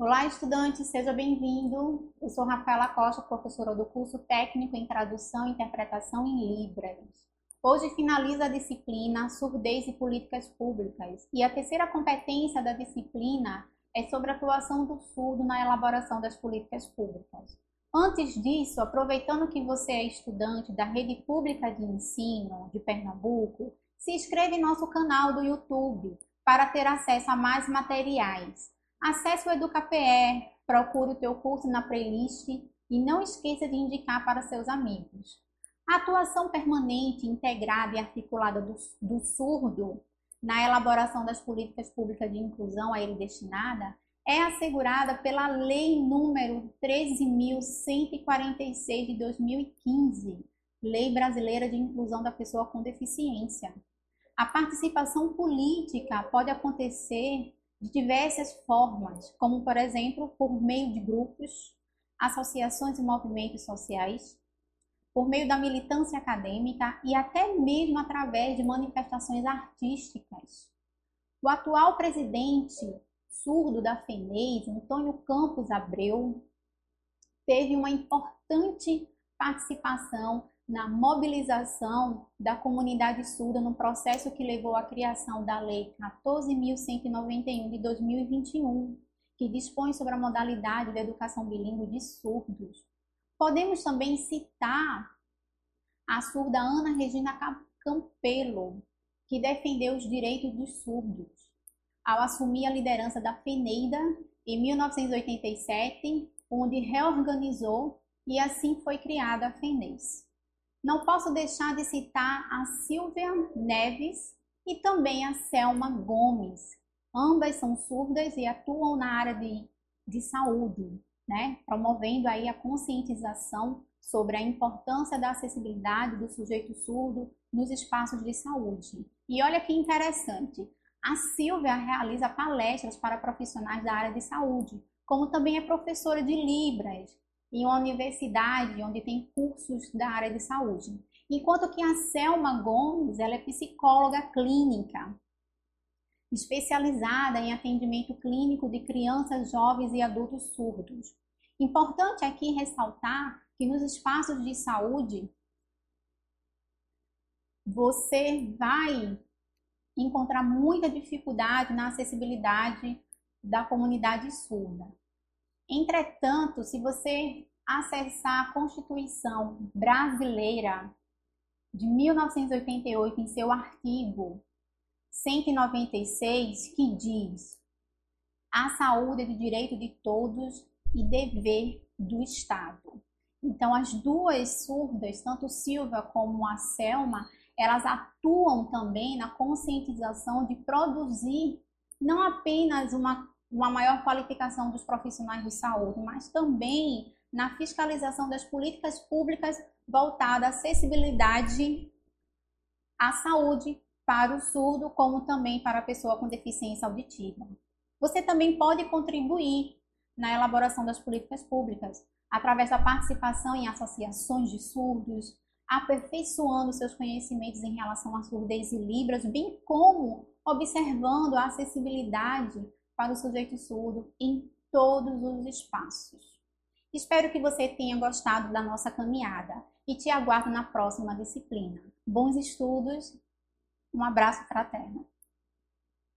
Olá, estudante, seja bem-vindo. Eu sou Rafaela Costa, professora do curso técnico em Tradução e Interpretação em Libras. Hoje finaliza a disciplina Surdez e Políticas Públicas e a terceira competência da disciplina é sobre a atuação do surdo na elaboração das políticas públicas. Antes disso, aproveitando que você é estudante da Rede Pública de Ensino de Pernambuco, se inscreva em nosso canal do YouTube para ter acesso a mais materiais. Acesse o EducaPE, procure o teu curso na playlist e não esqueça de indicar para seus amigos. A atuação permanente, integrada e articulada do, do surdo na elaboração das políticas públicas de inclusão a ele destinada é assegurada pela Lei número 13.146 de 2015, Lei Brasileira de Inclusão da Pessoa com Deficiência. A participação política pode acontecer de diversas formas, como, por exemplo, por meio de grupos, associações e movimentos sociais, por meio da militância acadêmica e até mesmo através de manifestações artísticas. O atual presidente surdo da FENEIS, Antônio Campos Abreu, teve uma importante participação na mobilização da comunidade surda no processo que levou à criação da Lei 14.191 de 2021, que dispõe sobre a modalidade da educação bilíngue de surdos. Podemos também citar a surda Ana Regina Campelo, que defendeu os direitos dos surdos, ao assumir a liderança da FENEIDA em 1987, onde reorganizou e assim foi criada a FENES. Não posso deixar de citar a Silvia Neves e também a Selma Gomes. Ambas são surdas e atuam na área de, de saúde, né? promovendo aí a conscientização sobre a importância da acessibilidade do sujeito surdo nos espaços de saúde. E olha que interessante, a Silvia realiza palestras para profissionais da área de saúde, como também é professora de Libras em uma universidade onde tem cursos da área de saúde. Enquanto que a Selma Gomes, ela é psicóloga clínica, especializada em atendimento clínico de crianças, jovens e adultos surdos. Importante aqui ressaltar que nos espaços de saúde você vai encontrar muita dificuldade na acessibilidade da comunidade surda. Entretanto, se você acessar a Constituição brasileira de 1988 em seu artigo 196, que diz: a saúde é de direito de todos e dever do Estado. Então, as duas surdas, tanto Silva como a Selma, elas atuam também na conscientização de produzir não apenas uma uma maior qualificação dos profissionais de saúde, mas também na fiscalização das políticas públicas voltada à acessibilidade à saúde para o surdo, como também para a pessoa com deficiência auditiva. Você também pode contribuir na elaboração das políticas públicas através da participação em associações de surdos, aperfeiçoando seus conhecimentos em relação à surdez e libras, bem como observando a acessibilidade para o sujeito surdo em todos os espaços. Espero que você tenha gostado da nossa caminhada e te aguardo na próxima disciplina. Bons estudos, um abraço fraterno.